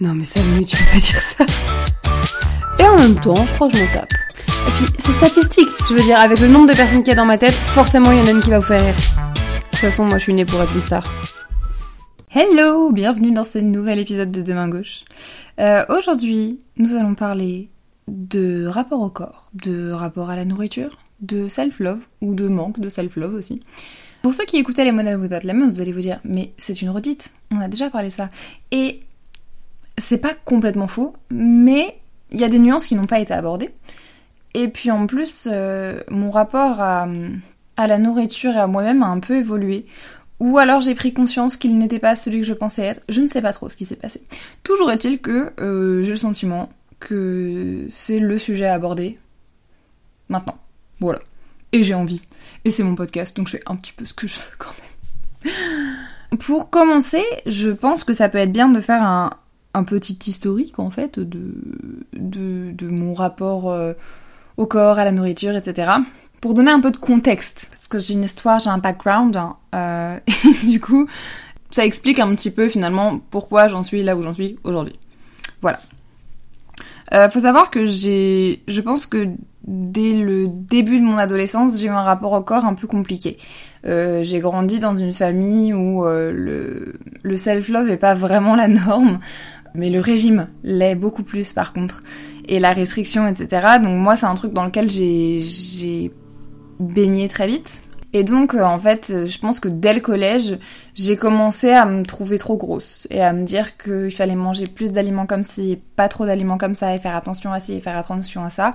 Non mais ça, limite, tu peux pas dire ça. Et en même temps, je crois que je m'en tape. Et puis, c'est statistique. Je veux dire, avec le nombre de personnes qu'il y a dans ma tête, forcément, il y en a une qui va vous faire rire. De toute façon, moi, je suis née pour être une star. Hello, bienvenue dans ce nouvel épisode de Demain Gauche. Euh, Aujourd'hui, nous allons parler de rapport au corps, de rapport à la nourriture, de self-love, ou de manque de self-love aussi. Pour ceux qui écoutaient les Models Without Lemons, vous allez vous dire, mais c'est une redite, on a déjà parlé ça. Et c'est pas complètement faux, mais il y a des nuances qui n'ont pas été abordées. Et puis en plus, euh, mon rapport à, la nourriture et à moi-même a un peu évolué. Ou alors j'ai pris conscience qu'il n'était pas celui que je pensais être. Je ne sais pas trop ce qui s'est passé. Toujours est-il que euh, j'ai le sentiment que c'est le sujet à aborder maintenant. Voilà. Et j'ai envie. Et c'est mon podcast, donc je fais un petit peu ce que je veux quand même. Pour commencer, je pense que ça peut être bien de faire un, un petit historique en fait de, de, mon rapport euh, au corps, à la nourriture, etc. Pour donner un peu de contexte, parce que j'ai une histoire, j'ai un background, hein, euh, et du coup, ça explique un petit peu finalement pourquoi j'en suis là où j'en suis aujourd'hui. Voilà. Euh, faut savoir que j'ai, je pense que dès le début de mon adolescence, j'ai eu un rapport au corps un peu compliqué. J'ai grandi dans une famille où le, le self-love est pas vraiment la norme mais le régime l'est beaucoup plus par contre, et la restriction, etc. Donc moi, c'est un truc dans lequel j'ai baigné très vite. Et donc, euh, en fait, je pense que dès le collège, j'ai commencé à me trouver trop grosse et à me dire qu'il fallait manger plus d'aliments comme ci, pas trop d'aliments comme ça, et faire attention à ci, et faire attention à ça.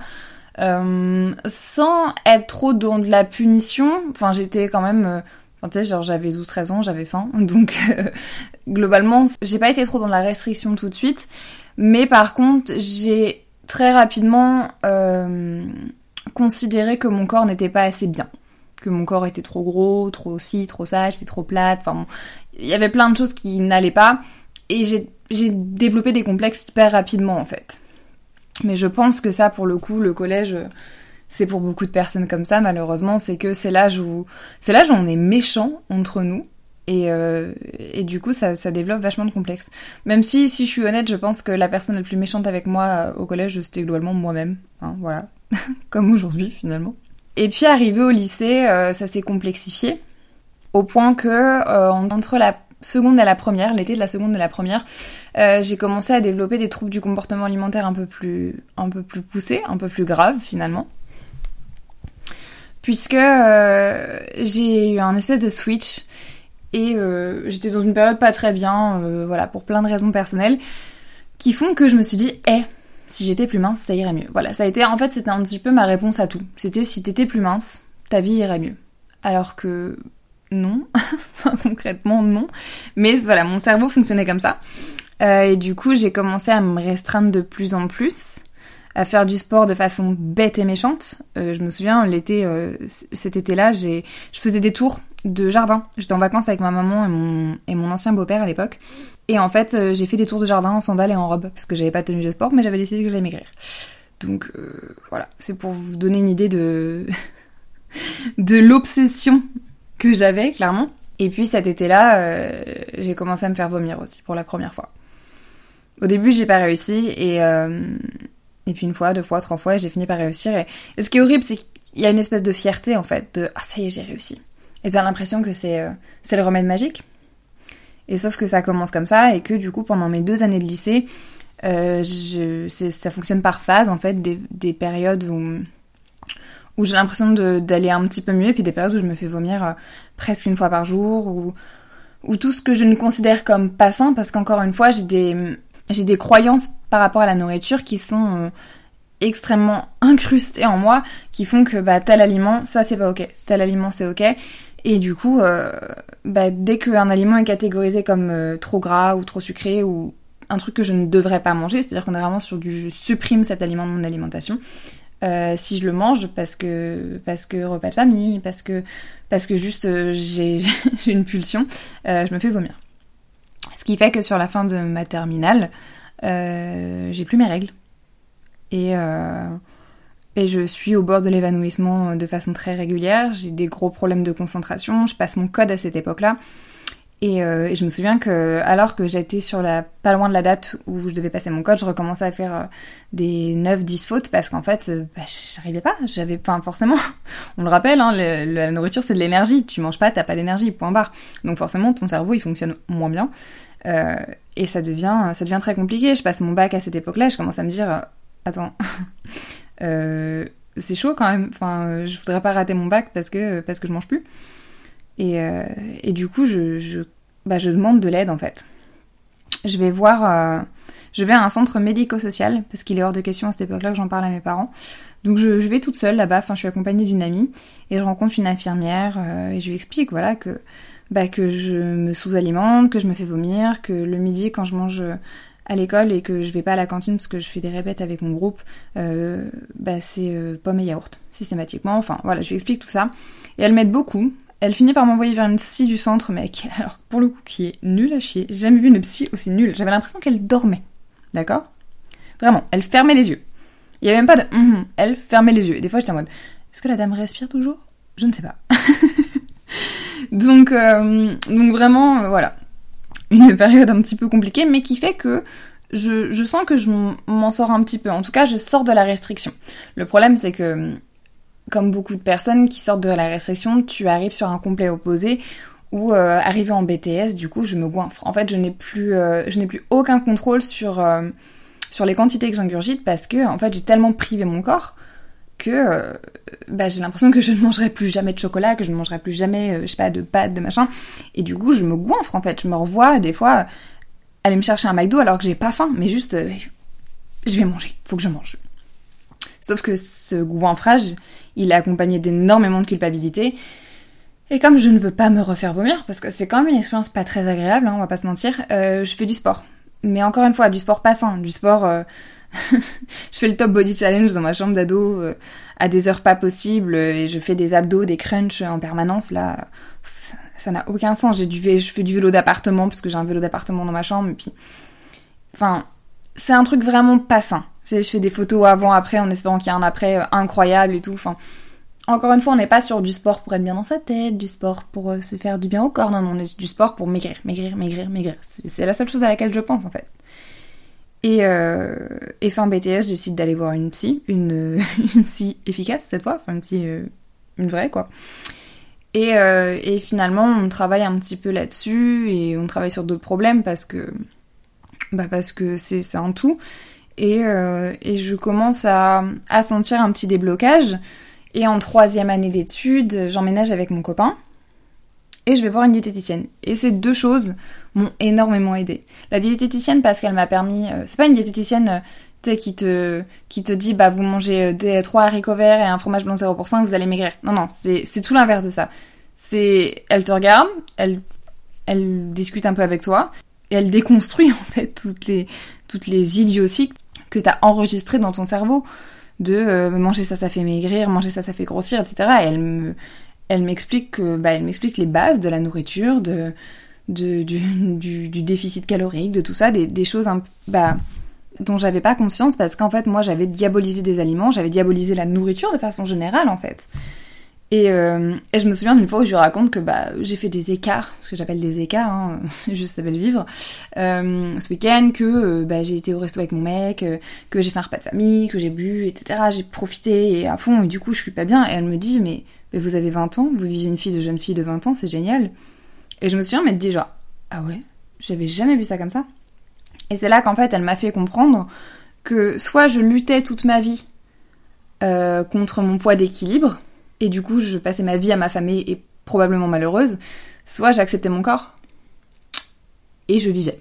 Euh, sans être trop dans de la punition, enfin j'étais quand même euh, Enfin, tu sais, genre j'avais 12-13 ans, j'avais faim, donc euh, globalement, j'ai pas été trop dans la restriction tout de suite, mais par contre, j'ai très rapidement euh, considéré que mon corps n'était pas assez bien, que mon corps était trop gros, trop ci, trop ça, j'étais trop plate, enfin il y avait plein de choses qui n'allaient pas, et j'ai développé des complexes hyper rapidement en fait. Mais je pense que ça, pour le coup, le collège c'est pour beaucoup de personnes comme ça malheureusement, c'est que c'est l'âge où c'est l'âge où on est méchant entre nous. Et, euh, et du coup ça, ça développe vachement de complexes. Même si si je suis honnête, je pense que la personne la plus méchante avec moi euh, au collège c'était globalement moi-même, hein, voilà, comme aujourd'hui finalement. Et puis arrivé au lycée, euh, ça s'est complexifié. Au point que entre la seconde et la première, l'été de la seconde et la première, j'ai commencé à développer des troubles du comportement alimentaire un peu plus, un peu plus poussés, un peu plus graves finalement puisque euh, j'ai eu un espèce de switch et euh, j'étais dans une période pas très bien, euh, voilà, pour plein de raisons personnelles, qui font que je me suis dit, eh, si j'étais plus mince, ça irait mieux. Voilà, ça a été, en fait, c'était un petit peu ma réponse à tout. C'était si t'étais plus mince, ta vie irait mieux. Alors que non, enfin concrètement non. Mais voilà, mon cerveau fonctionnait comme ça. et du coup, j'ai commencé à me restreindre de plus en plus à faire du sport de façon bête et méchante. Euh, je me souviens, l'été, euh, cet été-là, je faisais des tours de jardin. J'étais en vacances avec ma maman et mon, et mon ancien beau-père à l'époque. Et en fait, euh, j'ai fait des tours de jardin en sandales et en robe, parce que j'avais pas de tenue de sport, mais j'avais décidé que j'allais maigrir. Donc voilà, c'est pour vous donner une idée de, de l'obsession que j'avais, clairement. Et puis cet été-là, j'ai commencé à me faire vomir aussi, pour la première fois. Au début, j'ai pas réussi, et et puis une fois, deux fois, trois fois, j'ai fini par réussir. Et, ce qui est horrible, c'est qu'il y a une espèce de fierté, en fait, de ah ça y est, j'ai réussi. Et t'as l'impression que c'est euh, le remède magique. Et sauf que ça commence comme ça, et que du coup, pendant mes deux années de lycée, euh, ça fonctionne par phase, en fait, des, des périodes où, où j'ai l'impression d'aller un petit peu mieux, et puis des périodes où je me fais vomir euh, presque une fois par jour, ou, ou tout ce que je ne considère comme pas sain, parce qu'encore une fois, j'ai des j'ai des croyances par rapport à la nourriture qui sont euh, extrêmement incrustées en moi, qui font que bah tel aliment, ça c'est pas ok, tel aliment c'est ok. Et du coup, euh, bah, dès qu'un aliment est catégorisé comme euh, trop gras ou trop sucré ou un truc que je ne devrais pas manger, c'est-à-dire qu'on est vraiment sur du je supprime cet aliment de mon alimentation. si je le mange parce que parce que repas de famille, parce que parce que juste j'ai une pulsion, je me fais vomir. Ce qui fait que sur la fin de ma terminale, euh, j'ai plus mes règles. Et, euh, et je suis au bord de l'évanouissement de façon très régulière. J'ai des gros problèmes de concentration. Je passe mon code à cette époque-là. Et, euh, et, je me souviens que alors que j'étais sur la pas loin de la date où je devais passer mon code, je recommençais à faire euh, des 9 10 fautes parce qu'en fait euh, bah, j'arrivais pas, j'avais enfin forcément on le rappelle hein, la nourriture c'est de l'énergie, tu manges pas, t'as pas d'énergie, point barre. Donc forcément ton cerveau il fonctionne moins bien. Euh, et ça devient ça devient très compliqué. Je passe mon bac à cette époque-là, je commence à me dire attends c'est chaud quand même. Enfin, je voudrais pas rater mon bac parce que parce que je mange plus. Et, euh, et du coup, je, je, bah, je demande de l'aide en fait. Je vais voir, euh, je vais à un centre médico-social parce qu'il est hors de question à cette époque-là que j'en parle à mes parents. Donc je, je vais toute seule là-bas. Enfin, je suis accompagnée d'une amie et je rencontre une infirmière euh, et je lui explique voilà que bah, que je me sous-alimente, que je me fais vomir, que le midi quand je mange à l'école et que je vais pas à la cantine parce que je fais des répètes avec mon groupe, euh, bah c'est euh, pommes et yaourt systématiquement. Enfin voilà, je lui explique tout ça et elle m'aide beaucoup. Elle finit par m'envoyer vers une psy du centre, mec. Alors, pour le coup, qui est nulle à chier. J'ai jamais vu une psy aussi nulle. J'avais l'impression qu'elle dormait. D'accord? Vraiment, elle fermait les yeux. Il y avait même pas de mm elle fermait les yeux. Et des fois, j'étais en mode est-ce que la dame respire toujours? Je ne sais pas. donc, euh, donc vraiment, euh, voilà. Une période un petit peu compliquée, mais qui fait que je, sens que je m'en sors un petit peu. En tout cas, je sors de la restriction. Le problème, c'est que comme beaucoup de personnes qui sortent de la restriction, tu arrives sur un complet opposé où euh, arrivé en BTS, du coup, je me goinfre. En fait, je n'ai plus, aucun contrôle sur sur les quantités que j'ingurgite parce que en fait, j'ai tellement privé mon corps que euh, bah, j'ai l'impression que je ne mangerai plus jamais de chocolat, que je ne mangerai plus jamais, je sais pas, de pâtes, de machin. Et du coup, je me goinfre en fait. Je me revois des fois aller me chercher un McDo alors que j'ai pas faim, mais juste, je vais manger. Faut que je mange. Sauf que ce goinfrage, il est accompagné d'énormément de culpabilité. Et comme je ne veux pas me refaire vomir, parce que c'est quand même une expérience pas très agréable, hein, on va pas se mentir, euh, je fais du sport. Mais encore une fois, du sport pas sain, du sport... Je fais le top body challenge dans ma chambre d'ado euh, à des heures pas possibles et je fais des abdos, des crunchs en permanence. Là, ça n'a aucun sens. J'ai du, je fais du vélo d'appartement parce que j'ai un vélo d'appartement dans ma chambre. Puis, enfin, c'est un truc vraiment pas sain je fais des photos avant, après, en espérant qu'il y ait un après euh, incroyable et tout. Encore une fois, on n'est pas sur du sport pour être bien dans sa tête, du sport pour euh, se faire du bien au corps. Non, non, on est du sport pour maigrir, maigrir, maigrir, maigrir. C'est la seule chose à laquelle je pense en fait. Et, euh, et fin BTS, j'essaie d'aller voir une psy, une, psy efficace cette fois, enfin une psy, euh, une vraie quoi. Et, et finalement, on travaille un petit peu là-dessus et on travaille sur d'autres problèmes parce que, bah parce que c'est un tout. Et, euh, et je commence à, à, sentir un petit déblocage. Et en troisième année d'études, j'emménage avec mon copain je vais voir une diététicienne. Et ces deux choses m'ont énormément aidé. La diététicienne parce qu'elle m'a permis, euh, c'est pas une diététicienne euh, qui te, qui te dit, bah, vous mangez des trois haricots verts et un fromage blanc 0%, vous allez maigrir. Non, non, c'est, c'est tout l'inverse de ça. C'est, elle te regarde, elle, elle discute un peu avec toi, et elle déconstruit, en fait, toutes les, toutes les idioties que tu as enregistrées dans ton cerveau de euh, manger ça ça fait maigrir, manger ça ça fait grossir, etc. Et elle me, elle m'explique que, bah, elle m'explique les bases de la nourriture, du, déficit calorique, de tout ça, des, choses bah, dont j'avais pas conscience parce qu'en fait moi j'avais diabolisé des aliments, j'avais diabolisé la nourriture de façon générale en fait. Et, euh, je me souviens d'une fois où je lui raconte que bah, j'ai fait des écarts, ce que j'appelle des écarts, hein, c'est juste ça le vivre, euh, ce week-end, que euh, bah, j'ai été au resto avec mon mec, que j'ai fait un repas de famille, que j'ai bu, etc. J'ai profité à fond et du coup je suis pas bien. Et elle me dit mais, mais vous avez 20 ans, vous vivez une fille de jeune fille de 20 ans, c'est génial. Et je me souviens m'être dit genre ah ouais, j'avais jamais vu ça comme ça. Et c'est là qu'en fait elle m'a fait comprendre que soit je luttais toute ma vie contre mon poids d'équilibre, et du coup je passais ma vie à ma famille et probablement malheureuse, soit j'acceptais mon corps et je vivais.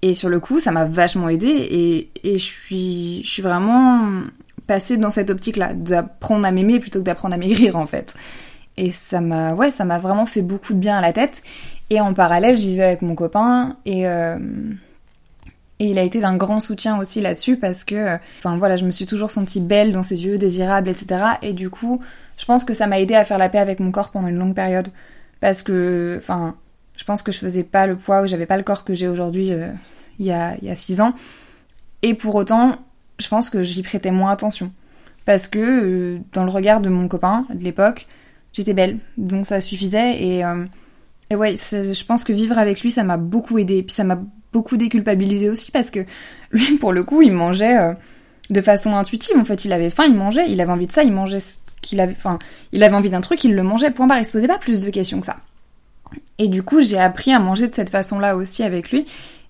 Et sur le coup, ça m'a vachement aidé et, et je, suis, je suis vraiment passée dans cette optique-là, d'apprendre à m'aimer plutôt que d'apprendre à maigrir en fait. Et ça m'a, ouais, vraiment fait beaucoup de bien à la tête. Et en parallèle, je vivais avec mon copain et euh, et il a été d'un grand soutien aussi là-dessus parce que, enfin voilà, je me suis toujours sentie belle dans ses yeux, désirable, etc. Et du coup, je pense que ça m'a aidé à faire la paix avec mon corps pendant une longue période. Parce que, enfin, je pense que je faisais pas le poids ou j'avais pas le corps que j'ai aujourd'hui euh, il y a, y a six ans. Et pour autant, je pense que j'y prêtais moins attention. Parce que, euh, dans le regard de mon copain de l'époque, j'étais belle. Donc ça suffisait et... Euh, ouais, je pense que vivre avec lui, ça m'a beaucoup aidé. Et puis ça m'a beaucoup déculpabilisé aussi parce que lui, pour le coup, il mangeait euh, de façon intuitive. En fait, il avait faim, il mangeait. Il avait envie de ça, il mangeait ce qu'il avait. Enfin, il avait envie d'un truc, il le mangeait. Point barre. Il se posait pas plus de questions que ça. Et du coup, j'ai appris à manger de cette façon-là aussi avec lui.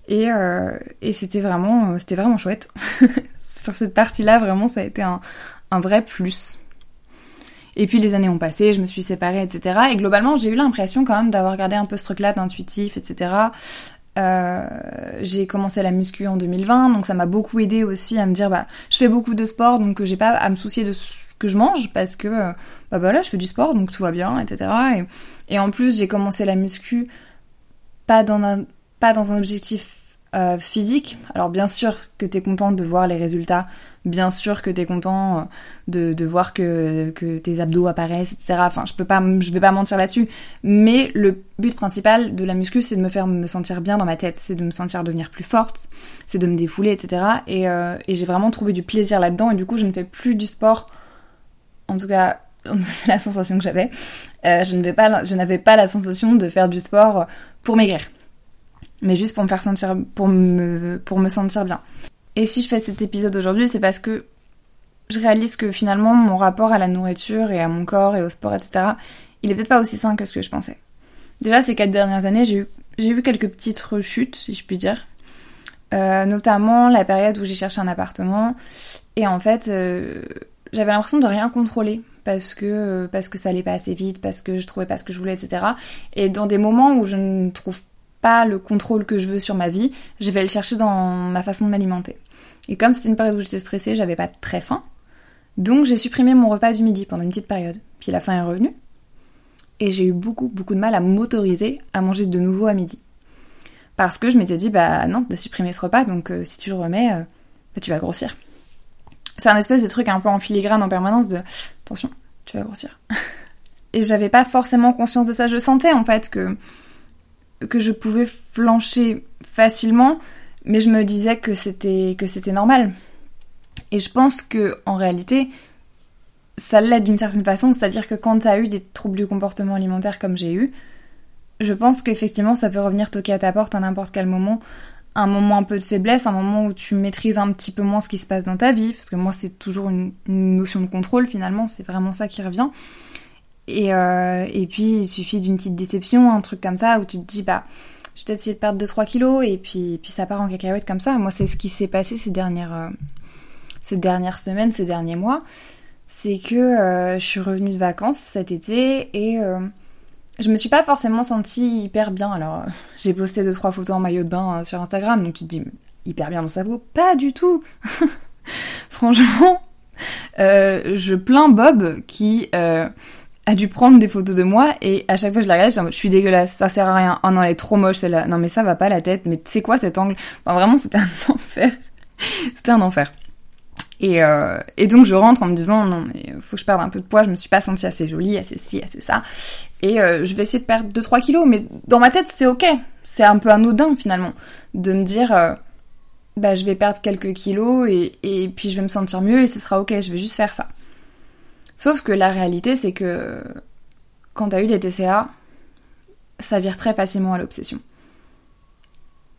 Et, euh, et c'était vraiment, c'était vraiment chouette. Sur cette partie-là, vraiment, ça a été un, vrai plus. Et puis les années ont passé, je me suis séparée, etc. Et globalement, j'ai eu l'impression quand même d'avoir gardé un peu ce truc-là d'intuitif, etc. Euh, j'ai commencé la muscu en 2020, donc ça m'a beaucoup aidé aussi à me dire, bah, je fais beaucoup de sport, donc j'ai pas à me soucier de ce que je mange, parce que, bah voilà, je fais du sport, donc tout va bien, etc. Et, et en plus, j'ai commencé la muscu pas dans un, pas dans un objectif euh, physique. Alors bien sûr que t'es content de voir les résultats, bien sûr que t'es content euh, de, de voir que, que tes abdos apparaissent, etc. Enfin, je peux pas, je vais pas mentir là-dessus. Mais le but principal de la muscu, c'est de me faire me sentir bien dans ma tête, c'est de me sentir devenir plus forte, c'est de me défouler, etc. Et, euh, et j'ai vraiment trouvé du plaisir là-dedans. Et du coup, je ne fais plus du sport. En tout cas, c'est la sensation que j'avais. je ne vais pas, je n'avais pas la sensation de faire du sport pour maigrir mais juste pour me faire sentir, pour me, pour me sentir bien. Et si je fais cet épisode aujourd'hui, c'est parce que je réalise que finalement mon rapport à la nourriture et à mon corps et au sport, etc., il est peut-être pas aussi sain que ce que je pensais. Déjà, ces quatre dernières années, j'ai eu, j'ai vu quelques petites rechutes, si je puis dire. Euh, notamment la période où j'ai cherché un appartement. Et en fait, euh, j'avais l'impression de rien contrôler parce que, parce que ça allait pas assez vite, parce que je trouvais pas ce que je voulais, etc. Et dans des moments où je ne trouve pas le contrôle que je veux sur ma vie, je vais le chercher dans ma façon de m'alimenter. Et comme c'était une période où j'étais stressée, j'avais pas très faim. Donc j'ai supprimé mon repas du midi pendant une petite période. Puis la faim est revenue. Et j'ai eu beaucoup, beaucoup de mal à m'autoriser à manger de nouveau à midi. Parce que je m'étais dit, bah non, de supprimer ce repas, donc euh, si tu le remets, euh, bah, tu vas grossir. C'est un espèce de truc un peu en filigrane en permanence de attention, tu vas grossir. Et j'avais pas forcément conscience de ça. Je sentais en fait que que je pouvais flancher facilement, mais je me disais que c'était que c'était normal. Et je pense que en réalité, ça l'aide d'une certaine façon, c'est-à-dire que quand tu as eu des troubles du comportement alimentaire comme j'ai eu, je pense qu'effectivement ça peut revenir toquer à ta porte à n'importe quel moment, un moment un peu de faiblesse, un moment où tu maîtrises un petit peu moins ce qui se passe dans ta vie, parce que moi c'est toujours une notion de contrôle finalement, c'est vraiment ça qui revient. Et, euh, et puis, il suffit d'une petite déception, un truc comme ça, où tu te dis, bah, je vais peut-être essayer de perdre 2-3 kilos, et puis, puis ça part en cacahuète comme ça. Moi, c'est ce qui s'est passé ces dernières, euh, ces dernières semaines, ces derniers mois. C'est que euh, je suis revenue de vacances cet été, et je me suis pas forcément sentie hyper bien. Alors, j'ai posté 2-3 photos en maillot de bain sur Instagram, donc tu te dis, hyper bien dans sa peau Pas du tout Franchement, je plains Bob qui a dû prendre des photos de moi et à chaque fois je la regarde, je suis dégueulasse, ça sert à rien. Oh non, elle est trop moche celle-là. Non mais ça va pas la tête, mais c'est quoi cet angle? Enfin vraiment, c'était un enfer. c'était un enfer. Et, euh, et donc je rentre en me disant non mais faut que je perde un peu de poids, je me suis pas sentie assez jolie, assez ci, assez ça. Et euh, je vais essayer de perdre 2-3 kilos, mais dans ma tête c'est ok. C'est un peu anodin finalement de me dire euh, bah je vais perdre quelques kilos et, et puis je vais me sentir mieux et ce sera ok, je vais juste faire ça. Sauf que la réalité, c'est que quand t'as eu des TCA, ça vire très facilement à l'obsession.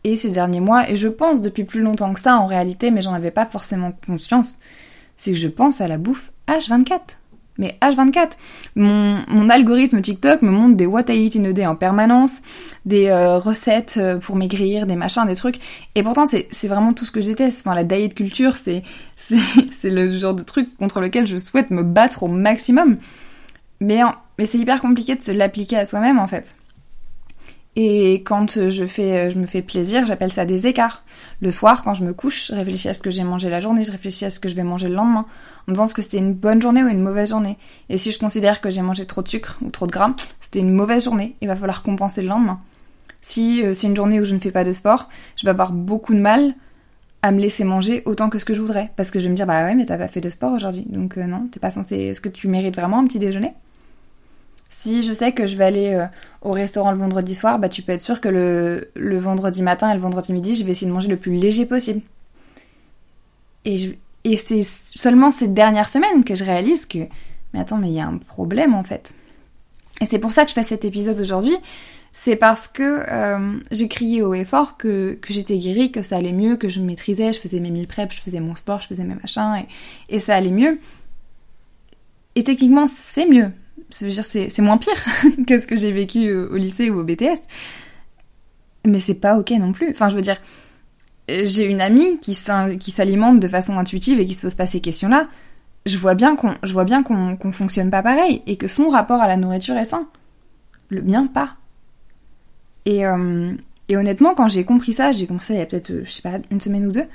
Et ces derniers mois, et je pense depuis plus longtemps que ça en réalité, mais j'en avais pas forcément conscience, c'est que je pense à la bouffe H24 mais H24. Mon, mon, algorithme TikTok me montre des what I eat in a day en permanence, des euh, recettes euh, pour maigrir, des machins, des trucs. Et pourtant, c'est vraiment tout ce que j'étais. Enfin, la diet culture, c'est le genre de truc contre lequel je souhaite me battre au maximum. Mais, mais c'est hyper compliqué de se l'appliquer à soi-même, en fait. Et quand je fais, je me fais plaisir, j'appelle ça des écarts. Le soir, quand je me couche, je réfléchis à ce que j'ai mangé la journée, je réfléchis à ce que je vais manger le lendemain, en me disant ce que c'était une bonne journée ou une mauvaise journée. Et si je considère que j'ai mangé trop de sucre ou trop de gras, c'était une mauvaise journée, il va falloir compenser le lendemain. Si euh, c'est une journée où je ne fais pas de sport, je vais avoir beaucoup de mal à me laisser manger autant que ce que je voudrais. Parce que je vais me dire, bah ouais, mais t'as pas fait de sport aujourd'hui. Donc euh, non, t'es pas censé... Est-ce que tu mérites vraiment un petit déjeuner? Si je sais que je vais aller euh, au restaurant le vendredi soir, bah tu peux être sûr que le, vendredi matin et le vendredi midi, je vais essayer de manger le plus léger possible. Et, et c'est seulement ces dernières semaines que je réalise que, mais attends, mais il y a un problème en fait. Et c'est pour ça que je fais cet épisode aujourd'hui. c'est parce que euh, j'ai crié haut et fort que, que j'étais guérie, que ça allait mieux, que je maîtrisais, je faisais mes mille preps, je faisais mon sport, je faisais mes machins, et, et ça allait mieux. Et techniquement, c'est mieux. Ça veut dire c'est moins pire que ce que j'ai vécu au, lycée ou au BTS. Mais c'est pas ok non plus. Enfin, je veux dire, j'ai une amie qui s'alimente de façon intuitive et qui se pose pas ces questions-là. Je vois bien qu'on, je vois bien qu'on qu'on fonctionne pas pareil et que son rapport à la nourriture est sain. Le mien pas. Et, euh, et honnêtement, quand j'ai compris ça, j'ai compris ça il y a peut-être, euh, je sais pas, une semaine ou deux,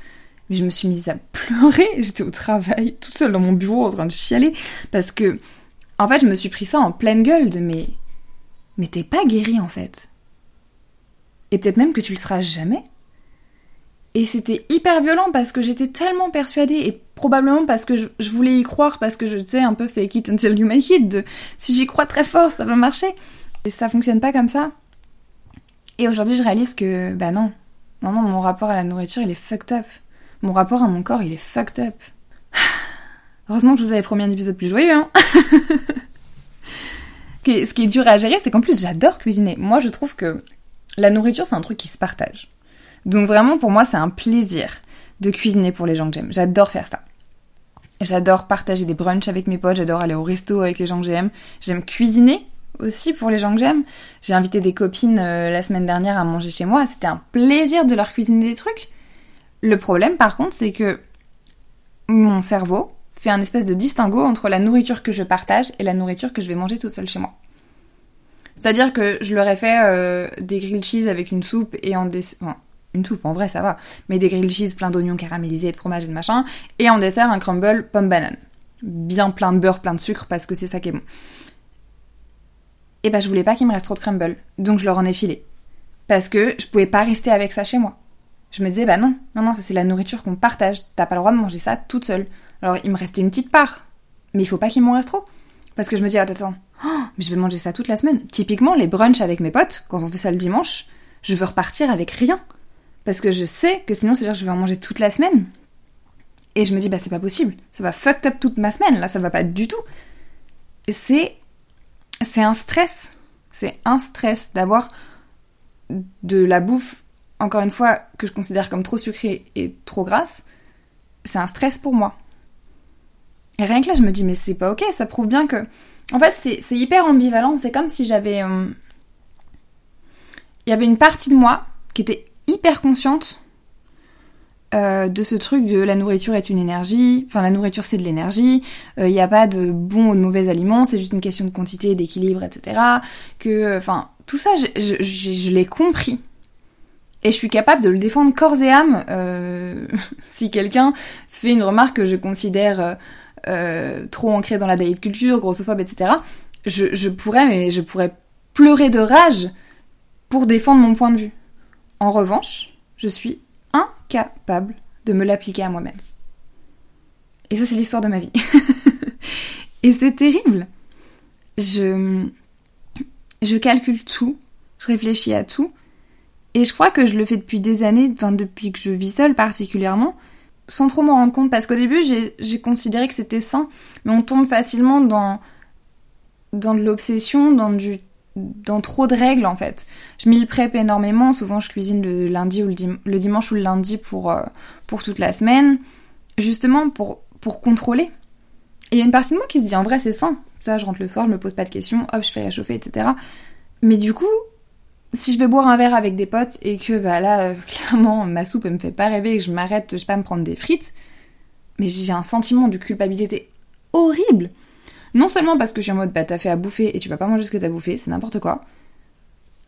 mais je me suis mise à pleurer. J'étais au travail, toute seule dans mon bureau en train de chialer, parce que, en fait, je me suis pris ça en pleine gueule de mais, mais t'es pas guéri en fait. Et peut-être même que tu le seras jamais. Et c'était hyper violent parce que j'étais tellement persuadée, et probablement parce que je, voulais y croire, parce que je sais un peu fake it until you make it, de si j'y crois très fort, ça va marcher. Et ça fonctionne pas comme ça. Et aujourd'hui, je réalise que, bah non. Non, non, mon rapport à la nourriture, il est fucked up. Mon rapport à mon corps, il est fucked up. Heureusement que je vous avais promis un épisode plus joyeux, hein. Ce qui est dur à gérer, c'est qu'en plus, j'adore cuisiner. Moi, je trouve que la nourriture, c'est un truc qui se partage. Donc vraiment, pour moi, c'est un plaisir de cuisiner pour les gens que j'aime. J'adore faire ça. J'adore partager des brunchs avec mes potes, j'adore aller au resto avec les gens que j'aime. J'aime cuisiner aussi pour les gens que j'aime. J'ai invité des copines euh, la semaine dernière à manger chez moi. C'était un plaisir de leur cuisiner des trucs. Le problème, par contre, c'est que mon cerveau fait un espèce de distinguo entre la nourriture que je partage et la nourriture que je vais manger toute seule chez moi. C'est-à-dire que je leur ai fait euh, des grilled cheese avec une soupe et en dessert... Enfin, une soupe, en vrai, ça va. Mais des grilled cheese plein d'oignons caramélisés, de fromage et de machin. Et en dessert, un crumble pomme banane. Bien plein de beurre, plein de sucre, parce que c'est ça qui est bon et bah je voulais pas qu'il me reste trop de crumble. Donc je leur en ai filé. Parce que je pouvais pas rester avec ça chez moi. Je me disais, bah non, non, non, c'est la nourriture qu'on partage. T'as pas le droit de manger ça toute seule. Alors il me restait une petite part. Mais il faut pas qu'il m'en reste trop. Parce que je me dis, attends, attends, oh, mais je vais manger ça toute la semaine. Typiquement, les brunchs avec mes potes, quand on fait ça le dimanche, je veux repartir avec rien. Parce que je sais que sinon, c'est-à-dire je vais en manger toute la semaine. Et je me dis, bah c'est pas possible. Ça va fucked up toute ma semaine, là, ça va pas du tout. C'est c'est un stress. C'est un stress d'avoir de la bouffe, encore une fois, que je considère comme trop sucrée et trop grasse. C'est un stress pour moi. Et rien que là, je me dis, mais c'est pas ok, ça prouve bien que. En fait, c'est hyper ambivalent. C'est comme si j'avais. Euh, il y avait une partie de moi qui était hyper consciente euh, de ce truc de la nourriture est une énergie, enfin la nourriture c'est de l'énergie, il euh, n'y a pas de bons ou de mauvais aliments, c'est juste une question de quantité, d'équilibre, etc. Que, enfin, tout ça, je, je, l'ai compris. Et je suis capable de le défendre corps et âme si quelqu'un fait une remarque que je considère trop ancrée dans la diet culture, grossophobe, etc. Je, je pourrais, mais je pourrais pleurer de rage pour défendre mon point de vue. En revanche, je suis incapable de me l'appliquer à moi-même. Et ça, c'est l'histoire de ma vie. et c'est terrible. Je, je calcule tout, je réfléchis à tout, et je crois que je le fais depuis des années, enfin depuis que je vis seule particulièrement, sans trop m'en rendre compte, parce qu'au début j'ai considéré que c'était sain, mais on tombe facilement dans, dans de l'obsession, dans du dans trop de règles en fait. Je m'y prép énormément, souvent je cuisine le lundi ou le, dimanche ou le lundi pour, euh, pour toute la semaine, justement pour, pour contrôler. Et il y a une partie de moi qui se dit en vrai c'est sain. Ça, je rentre le soir, je me pose pas de questions, hop, je fais réchauffer, etc. Mais du coup, si je vais boire un verre avec des potes et que bah là, euh, clairement, ma soupe elle me fait pas rêver et que je m'arrête, je sais pas, me prendre des frites, mais j'ai un sentiment de culpabilité horrible. Non seulement parce que je suis en mode, bah t'as fait à bouffer et tu vas pas manger ce que t'as bouffé, c'est n'importe quoi.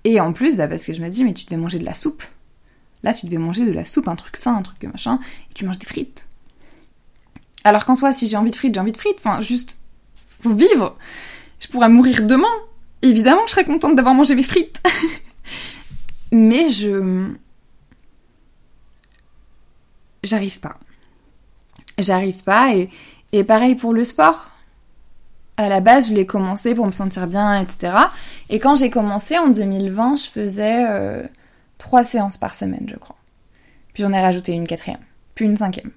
Et en plus, bah parce que je me dis, mais tu devais manger de la soupe. Là, tu devais manger de la soupe, un truc sain, un truc machin, et tu manges des frites. Alors qu'en soi, si j'ai envie de frites, j'ai envie de frites. Enfin, juste, faut vivre. Je pourrais mourir demain. Évidemment, je serais contente d'avoir mangé mes frites. mais je. J'arrive pas. J'arrive pas, et, et pareil pour le sport à la base, je l'ai commencé pour me sentir bien, etc. Et quand j'ai commencé en 2020, je faisais euh, trois séances par semaine, je crois. Puis j'en ai rajouté une quatrième, puis une cinquième.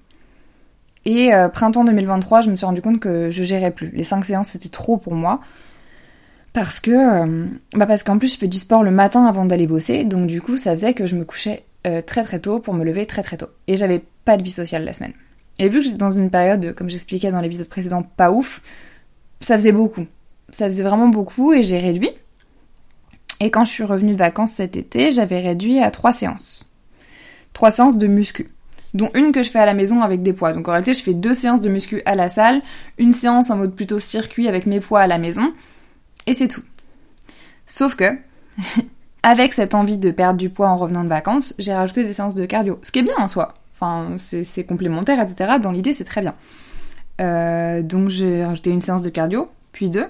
Et euh, printemps 2023, je me suis rendu compte que je gérais plus. Les cinq séances, c'était trop pour moi. Parce que, euh, bah parce qu'en plus je fais du sport le matin avant d'aller bosser, donc du coup ça faisait que je me couchais euh, très très tôt pour me lever très très tôt. Et j'avais pas de vie sociale la semaine. Et vu que j'étais dans une période, comme j'expliquais dans l'épisode précédent, pas ouf, ça faisait beaucoup. Ça faisait vraiment beaucoup et j'ai réduit. Et quand je suis revenue de vacances cet été, j'avais réduit à trois séances. Trois séances de muscu dont une que je fais à la maison avec des poids. Donc en réalité, je fais deux séances de muscu à la salle, une séance en mode plutôt circuit avec mes poids à la maison, et c'est tout. Sauf que, avec cette envie de perdre du poids en revenant de vacances, j'ai rajouté des séances de cardio. Ce qui est bien en soi. Enfin, c'est complémentaire, etc. Dans l'idée, c'est très bien. Euh, donc j'ai rajouté une séance de cardio, puis deux.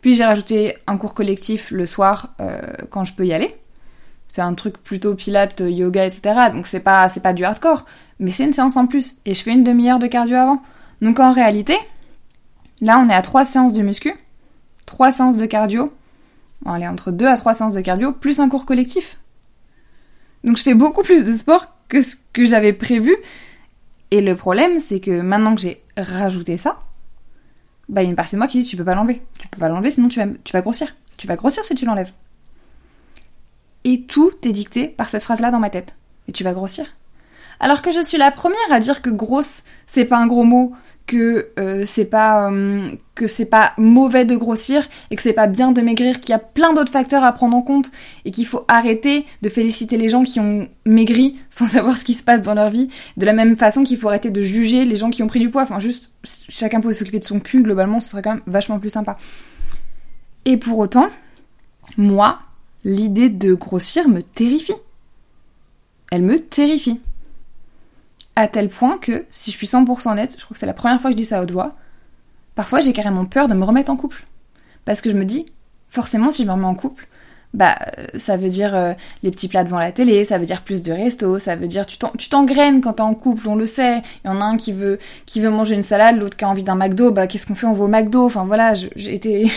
Puis j'ai rajouté un cours collectif le soir euh, quand je peux y aller c'est un truc plutôt pilates, yoga, etc. Donc c'est pas, c'est pas du hardcore, mais c'est une séance en plus. Et je fais une demi-heure de cardio avant. Donc en réalité, là on est à trois séances de muscu, trois séances de cardio. Allez, entre deux à trois séances de cardio, plus un cours collectif. Donc je fais beaucoup plus de sport que ce que j'avais prévu. Et le problème, c'est que maintenant que j'ai rajouté ça, bah il y a une partie de moi qui dit tu peux pas l'enlever. Tu peux pas l'enlever sinon tu vas, tu vas grossir. Tu vas grossir si tu l'enlèves. Et tout est dicté par cette phrase-là dans ma tête. Et tu vas grossir. Alors que je suis la première à dire que grosse, c'est pas un gros mot, que euh, c'est pas euh, que c'est pas mauvais de grossir et que c'est pas bien de maigrir, qu'il y a plein d'autres facteurs à prendre en compte et qu'il faut arrêter de féliciter les gens qui ont maigri sans savoir ce qui se passe dans leur vie, de la même façon qu'il faut arrêter de juger les gens qui ont pris du poids. Enfin juste chacun pouvait s'occuper de son cul globalement, ce serait quand même vachement plus sympa. Et pour autant, moi, l'idée de grossir me terrifie. Elle me terrifie. À tel point que, si je suis 100% nette, je crois que c'est la première fois que je dis ça haute voix, parfois j'ai carrément peur de me remettre en couple. Parce que je me dis, forcément, si je me remets en couple, bah, ça veut dire euh, les petits plats devant la télé, ça veut dire plus de resto, ça veut dire tu t'engraines quand t'es en couple, on le sait. Il y en a un qui veut qui veut manger une salade, l'autre qui a envie d'un McDo, bah qu'est-ce qu'on fait? On va au McDo. Enfin voilà, j'ai été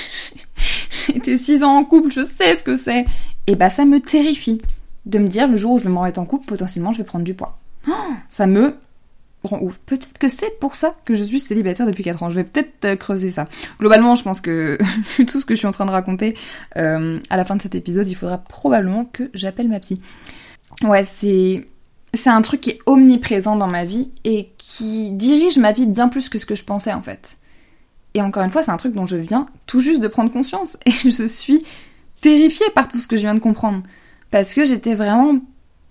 été six ans en couple, je sais ce que c'est. Et bah ça me terrifie de me dire le jour où je vais me remettre en couple, potentiellement je vais prendre du poids. Ça me rend ouf. Peut-être que c'est pour ça que je suis célibataire depuis 4 ans. Je vais peut-être euh, creuser ça. Globalement, je pense que tout ce que je suis en train de raconter, euh, à la fin de cet épisode, il faudra probablement que j'appelle ma psy. Ouais, c'est c'est un truc qui est omniprésent dans ma vie et qui dirige ma vie bien plus que ce que je pensais en fait. Et encore une fois, c'est un truc dont je viens tout juste de prendre conscience. Et je suis terrifiée par tout ce que je viens de comprendre. Parce que j'étais vraiment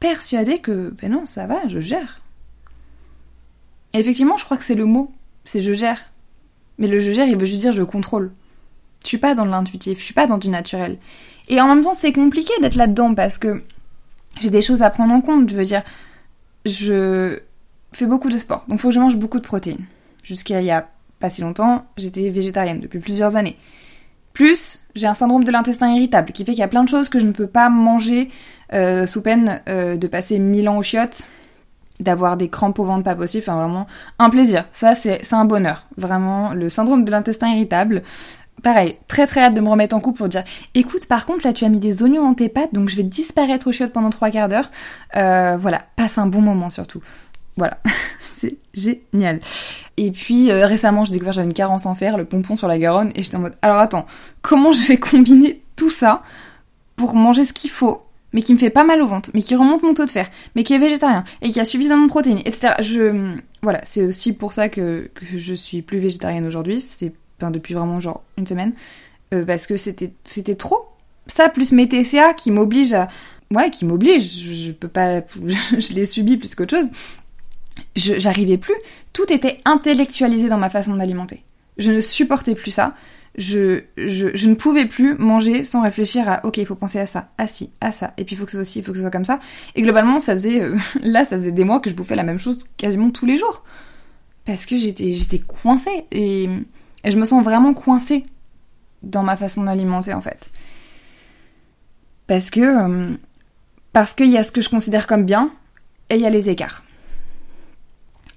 persuadée que, ben non, ça va, je gère. Effectivement, je crois que c'est le mot. C'est je gère. Mais le je gère, il veut juste dire je contrôle. Je suis pas dans l'intuitif, je suis pas dans du naturel. Et en même temps, c'est compliqué d'être là-dedans parce que j'ai des choses à prendre en compte. Je veux dire, je fais beaucoup de sport, donc faut que je mange beaucoup de protéines. Jusqu'à il y a pas si longtemps, j'étais végétarienne depuis plusieurs années. Plus, j'ai un syndrome de l'intestin irritable qui fait qu'il y a plein de choses que je ne peux pas manger euh, sous peine euh, de passer mille ans aux chiottes, d'avoir des crampes au ventre pas possible, enfin vraiment un plaisir. Ça c'est un bonheur, vraiment le syndrome de l'intestin irritable. Pareil, très très hâte de me remettre en couple pour dire écoute par contre là tu as mis des oignons dans tes pâtes donc je vais disparaître aux chiottes pendant trois quarts d'heure. Euh, voilà, passe un bon moment surtout. Voilà, c'est génial. Et puis euh, récemment, j'ai découvert j'avais une carence en fer, le pompon sur la Garonne, et j'étais en mode alors attends, comment je vais combiner tout ça pour manger ce qu'il faut, mais qui me fait pas mal au ventre, mais qui remonte mon taux de fer, mais qui est végétarien et qui a suffisamment de protéines, etc. Je voilà, c'est aussi pour ça que, je suis plus végétarienne aujourd'hui. C'est enfin, depuis vraiment genre une semaine, euh, parce que c'était c'était trop. Ça plus mes TCA qui m'oblige à ouais, qui m'oblige, je, je, peux pas, je l'ai subi plus qu'autre chose, j'arrivais plus. Tout était intellectualisé dans ma façon d'alimenter. Je ne supportais plus ça. Je, je, je, ne pouvais plus manger sans réfléchir à ok il faut penser à ça, à ci, à ça, et puis il faut que ce soit ci, il faut que ce soit comme ça. Et globalement ça faisait euh, là ça faisait des mois que je bouffais la même chose quasiment tous les jours. Parce que j'étais j'étais coincée et, et, je me sens vraiment coincée dans ma façon d'alimenter en fait. Parce que euh, parce qu'il y a ce que je considère comme bien et il y a les écarts.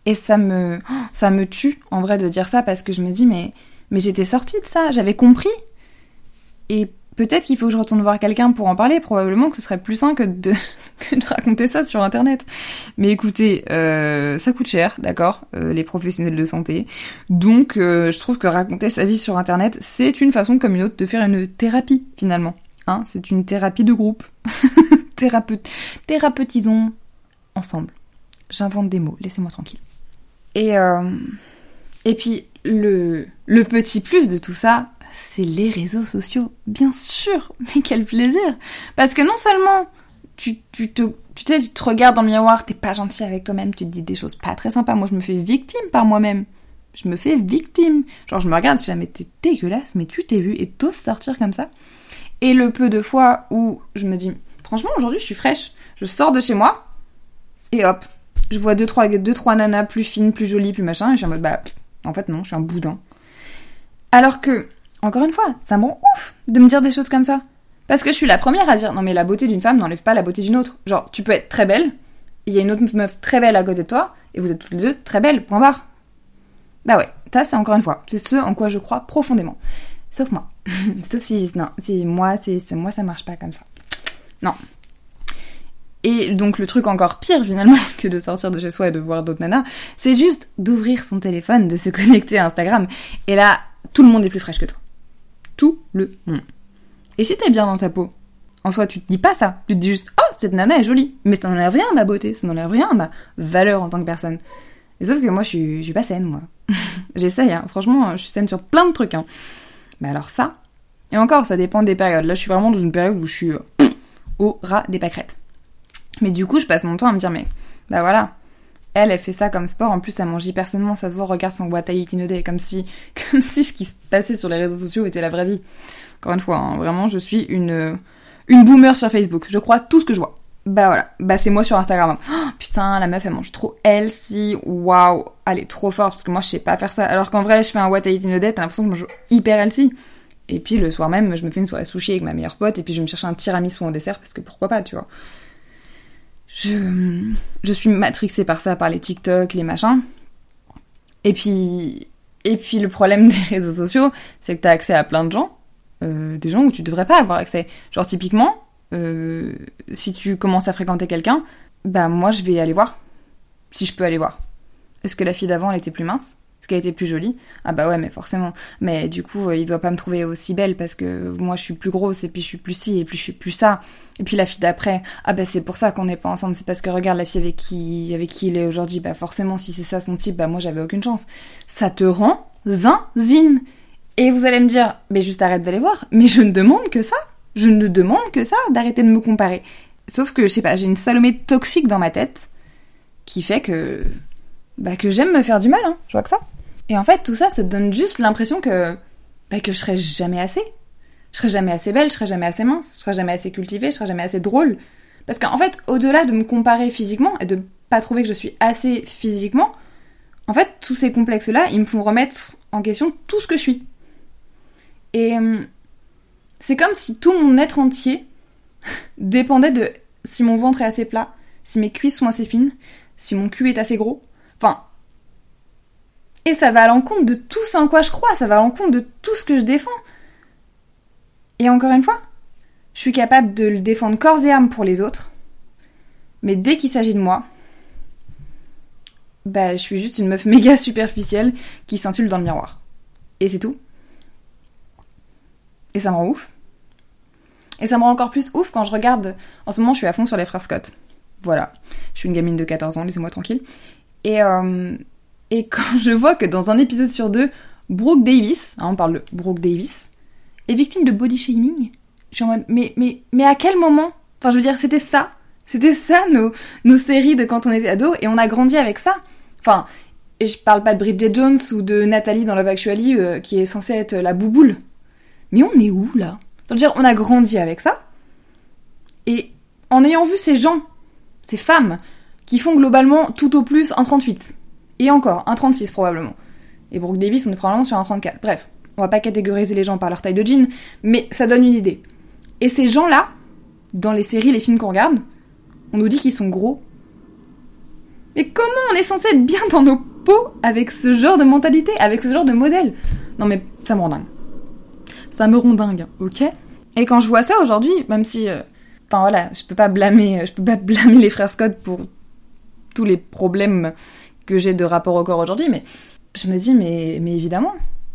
Et ça me, ça me tue en vrai de dire ça parce que je me dis mais, j'étais sortie de ça, j'avais compris. Et peut-être qu'il faut que je retourne voir quelqu'un pour en parler. Probablement que ce serait plus sain que de, raconter ça sur Internet. Mais écoutez, euh, ça coûte cher, d'accord, euh, les professionnels de santé. Donc, euh, je trouve que raconter sa vie sur Internet, c'est une façon comme une autre de faire une thérapie, finalement. Hein, c'est une thérapie de groupe. Thérapeute, thérapeutisons ensemble. J'invente des mots, laissez-moi tranquille. Et, euh, et puis, le, le petit plus de tout ça, c'est les réseaux sociaux. Bien sûr, mais quel plaisir Parce que non seulement tu, tu te tu te regardes dans le miroir, t'es pas gentil avec toi-même, tu te dis des choses pas très sympas. Moi, je me fais victime par moi-même. Je me fais victime. Genre, je me regarde, je dis, ah, mais t'es dégueulasse, mais tu t'es vu et t'oses sortir comme ça. Et le peu de fois où je me dis, franchement, aujourd'hui, je suis fraîche. Je sors de chez moi et hop, je vois deux trois, deux, trois nanas plus fines, plus jolies, plus machin, et je suis en mode, bah, en fait, non, je suis un boudin. Alors que, encore une fois, ça me rend ouf de me dire des choses comme ça. Parce que je suis la première à dire, non mais la beauté d'une femme n'enlève pas la beauté d'une autre. Genre, tu peux être très belle, il y a une autre meuf très belle à côté de toi, et vous êtes toutes les deux très belles, point barre. Bah ouais, ça c'est encore une fois, c'est ce en quoi je crois profondément. Sauf moi. Sauf si, non, si moi, c'est, moi ça marche pas comme ça. Non. Et donc le truc encore pire finalement que de sortir de chez soi et de voir d'autres nanas, c'est juste d'ouvrir son téléphone, de se connecter à Instagram. Et là, tout le monde est plus fraîche que toi. Tout le monde. Et si t'es bien dans ta peau, en soi, tu te dis pas ça. Tu te dis juste, oh, cette nana est jolie. Mais ça n'enlève rien à ma beauté, ça n'enlève rien à ma valeur en tant que personne. Et sauf que moi, je suis, pas saine, moi. J'essaye, hein. Franchement, je suis saine sur plein de trucs, hein. Mais alors ça, et encore, ça dépend des périodes. Là, je suis vraiment dans une période où je suis euh, au ras des pâquerettes. Mais du coup, je passe mon temps à me dire, mais, bah voilà. Elle, elle fait ça comme sport. En plus, elle mange hyper sainement. Ça se voit, regarde son What I Comme si, comme si ce qui se passait sur les réseaux sociaux était la vraie vie. Encore une fois, hein, vraiment, je suis une, une boomer sur Facebook. Je crois tout ce que je vois. Bah voilà, bah c'est moi sur Instagram. Oh, putain, la meuf elle mange trop healthy, waouh, elle est trop forte parce que moi je sais pas faire ça. Alors qu'en vrai, je fais un a day, t'as l'impression que je mange hyper healthy. Et puis le soir même, je me fais une soirée sushi avec ma meilleure pote et puis je me chercher un tiramisu en dessert parce que pourquoi pas, tu vois. Je, je suis matrixée par ça, par les TikTok, les machins. Et puis, et puis le problème des réseaux sociaux, c'est que t'as accès à plein de gens euh, des gens où tu devrais pas avoir accès. Genre typiquement, euh, si tu commences à fréquenter quelqu'un, bah moi je vais aller voir. Si je peux aller voir. Est-ce que la fille d'avant elle était plus mince? Est-ce qu'elle était plus jolie Ah bah ouais mais forcément. Mais du coup euh, il doit pas me trouver aussi belle parce que moi je suis plus grosse et puis je suis plus ci et puis je suis plus ça. Et puis la fille d'après, ah bah c'est pour ça qu'on n'est pas ensemble, c'est parce que regarde la fille avec qui avec qui il est aujourd'hui, bah forcément si c'est ça son type, bah moi j'avais aucune chance. Ça te rend zinzine. Et vous allez me dire, mais juste arrête d'aller voir. Mais je ne demande que ça. Je ne demande que ça, d'arrêter de me comparer. Sauf que, je sais pas, j'ai une Salomé toxique dans ma tête qui fait que, bah, que j'aime me faire du mal, hein. Je vois que ça. Et en fait, tout ça, ça te donne juste l'impression que, bah, que je serai jamais assez. Je serai jamais assez belle, je serai jamais assez mince, je serai jamais assez cultivée, je serai jamais assez drôle. Parce qu'en fait, au-delà de me comparer physiquement et de pas trouver que je suis assez physiquement, en fait, tous ces complexes-là, ils me font remettre en question tout ce que je suis. Et euh, c'est comme si tout mon être entier dépendait de si mon ventre est assez plat, si mes cuisses sont assez fines, si mon cul est assez gros. Et ça va à l'encontre de tout ce en quoi je crois, ça va à l'encontre de tout ce que je défends. Et encore une fois, je suis capable de le défendre corps et âme pour les autres. Mais dès qu'il s'agit de moi, bah je suis juste une meuf méga superficielle qui s'insulte dans le miroir. Et c'est tout. Et ça me rend ouf. Et ça me rend encore plus ouf quand je regarde. En ce moment, je suis à fond sur les frères Scott. Voilà. Je suis une gamine de 14 ans, laissez-moi tranquille. Et, euh, et quand je vois que dans un épisode sur deux, Brooke Davis, hein, on parle de Brooke Davis, est victime de body shaming, je suis en mode, mais, mais, mais à quel moment? Enfin, je veux dire, c'était ça. C'était ça nos, nos séries de quand on était ado et on a grandi avec ça. Enfin, et je parle pas de Bridget Jones ou de Nathalie dans Love Actually euh, qui est censée être la bouboule. Mais on est où là? Dire, on a grandi avec ça. Et en ayant vu ces gens, ces femmes, qui font globalement tout au plus un 38. Et encore, un 36 probablement. Et Brooke Davis, on est probablement sur un 34. Bref, on va pas catégoriser les gens par leur taille de jean, mais ça donne une idée. Et ces gens-là, dans les séries, les films qu'on regarde, on nous dit qu'ils sont gros. Mais comment on est censé être bien dans nos peaux avec ce genre de mentalité, avec ce genre de modèle? Non mais ça me rend dingue ça me rend dingue, ok? Et quand je vois ça aujourd'hui, même si, euh, enfin voilà, je peux pas blâmer, je peux pas blâmer les frères Scott pour tous les problèmes que j'ai de rapport au corps aujourd'hui, mais je me dis, mais, mais évidemment,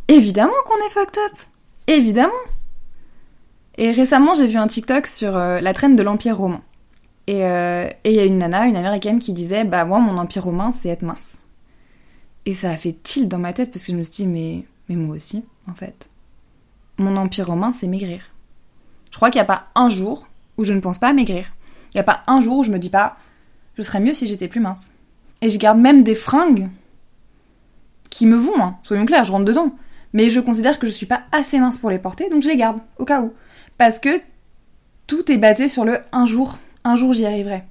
évidemment qu'on est fucked up, évidemment. Et récemment, j'ai vu un TikTok sur euh, la traîne de l'Empire romain. Et euh, il y a une nana, une américaine, qui disait, bah moi, mon Empire romain, c'est être mince. Et ça a fait tilt dans ma tête parce que je me suis dit, mais, mais moi aussi, en fait. Mon Empire romain, c'est maigrir. Je crois qu'il n'y a pas un jour où je ne pense pas à maigrir. Il n'y a pas un jour où je me dis pas, je serais mieux si j'étais plus mince. Et je garde même des fringues qui me vont, hein. soyons clairs, je rentre dedans. Mais je considère que je suis pas assez mince pour les porter, donc je les garde, au cas où. Parce que tout est basé sur le un jour, un jour j'y arriverai.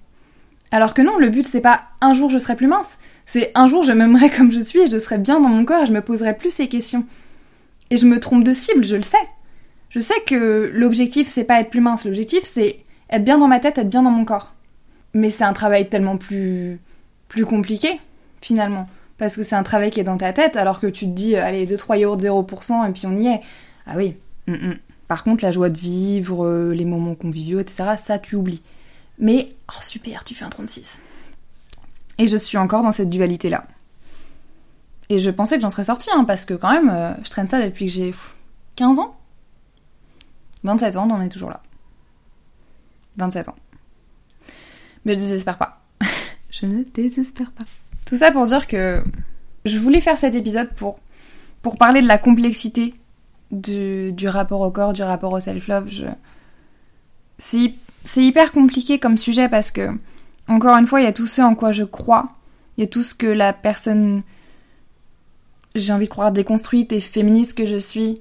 Alors que non, le but c'est pas un jour je serai plus mince, c'est un jour je m'aimerai comme je suis et je serai bien dans mon corps et je me poserai plus ces questions. Et je me trompe de cible, je le sais. Je sais que l'objectif c'est pas être plus mince, l'objectif c'est être bien dans ma tête, être bien dans mon corps. Mais c'est un travail tellement plus plus compliqué finalement parce que c'est un travail qui est dans ta tête alors que tu te dis allez 2 3 yaourts 0% et puis on y est. Ah oui. Mm, mm. Par contre la joie de vivre, euh, les moments conviviaux, etc. ça tu oublies. Mais oh super, tu fais un 36. Et je suis encore dans cette dualité là. Et je pensais que j'en serais sortie hein, parce que quand même euh, je traîne ça depuis que j'ai 15 ans. 27 ans, on en est toujours là. 27 ans. Mais je désespère pas. je ne désespère pas. Tout ça pour dire que je voulais faire cet épisode pour, pour parler de la complexité du, du rapport au corps, du rapport au self-love. Je... C'est, c'est hyper compliqué comme sujet parce que, encore une fois, il y a tout ce en quoi je crois. Il y a tout ce que la personne, j'ai envie de croire, déconstruite et féministe que je suis,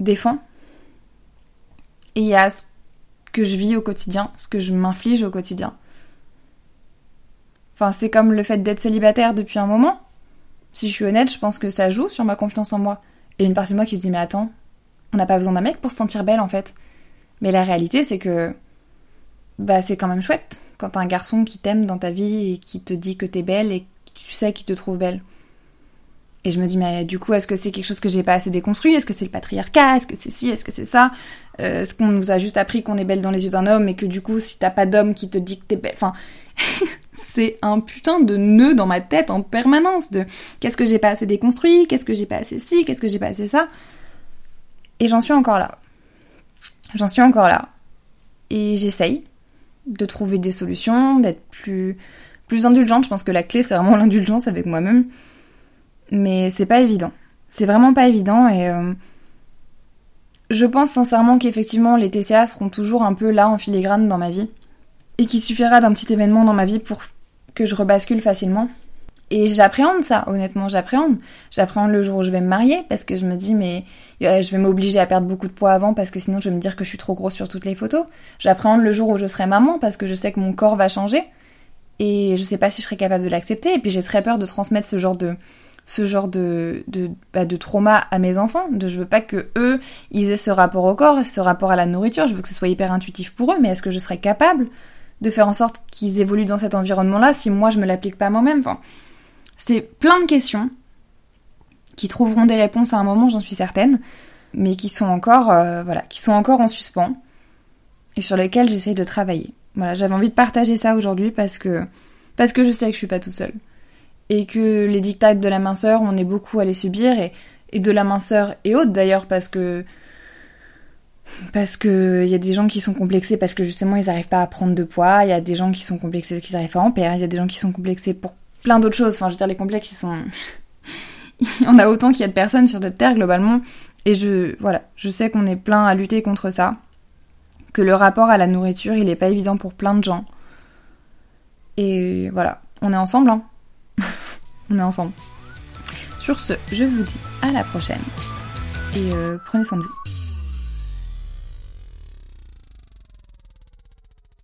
défend. Et il y a ce que je vis au quotidien, ce que je m'inflige au quotidien. Enfin, c'est comme le fait d'être célibataire depuis un moment. Si je suis honnête, je pense que ça joue sur ma confiance en moi. Et une partie de moi qui se dit, mais attends, on n'a pas besoin d'un mec pour se sentir belle en fait. Mais la réalité, c'est que bah c'est quand même chouette quand t'as un garçon qui t'aime dans ta vie et qui te dit que t'es belle et tu sais qu'il te trouve belle. Et je me dis, mais du coup, est-ce que c'est quelque chose que j'ai pas assez déconstruit? Est-ce que c'est le patriarcat? Est-ce que c'est ci? Est-ce que c'est ça? Euh, Est-ce qu'on nous a juste appris qu'on est belle dans les yeux d'un homme et que du coup, si t'as pas d'homme qui te dit que t'es belle... Enfin, c'est un putain de nœud dans ma tête en permanence de qu'est-ce que j'ai pas assez déconstruit, qu'est-ce que j'ai pas assez ci, qu'est-ce que j'ai pas assez ça? Et j'en suis encore là. J'en suis encore là. Et j'essaye de trouver des solutions, d'être plus, plus indulgente. Je pense que la clé, c'est vraiment l'indulgence avec moi-même. Mais c'est pas évident. C'est vraiment pas évident et euh, je pense sincèrement qu'effectivement les TCA seront toujours un peu là en filigrane dans ma vie et qu'il suffira d'un petit événement dans ma vie pour que je rebascule facilement. Et j'appréhende ça, honnêtement, j'appréhende. J'appréhende le jour où je vais me marier parce que je me dis mais euh, je vais m'obliger à perdre beaucoup de poids avant parce que sinon je vais me dire que je suis trop grosse sur toutes les photos. J'appréhende le jour où je serai maman parce que je sais que mon corps va changer et je sais pas si je serai capable de l'accepter et puis j'ai très peur de transmettre ce genre de ce genre de de, bah, de trauma à mes enfants. Je veux pas que eux ils aient ce rapport au corps, ce rapport à la nourriture. Je veux que ce soit hyper intuitif pour eux, mais est-ce que je serai capable de faire en sorte qu'ils évoluent dans cet environnement-là si moi je me l'applique pas moi-même. Enfin, c'est plein de questions qui trouveront des réponses à un moment, j'en suis certaine, mais qui sont encore, euh, voilà, qui sont encore en suspens et sur lesquelles j'essaye de travailler. Voilà, j'avais envie de partager ça aujourd'hui parce que parce que je sais que je suis pas toute seule et que les dictats de la minceur, on est beaucoup à les subir et, et de la minceur et autres d'ailleurs parce que parce que il y a des gens qui sont complexés parce que justement ils n'arrivent pas à prendre de poids, il y a des gens qui sont complexés parce qu'ils n'arrivent pas à en perdre, il y a des gens qui sont complexés pour plein d'autres choses. Enfin, je veux dire, les complexes, ils sont. il y en a autant qu'il y a de personnes sur cette terre globalement. Et je, voilà, je sais qu'on est plein à lutter contre ça. Que le rapport à la nourriture, il est pas évident pour plein de gens. Et voilà, on est ensemble, hein. on est ensemble. Sur ce, je vous dis à la prochaine. Et euh, prenez soin de vous.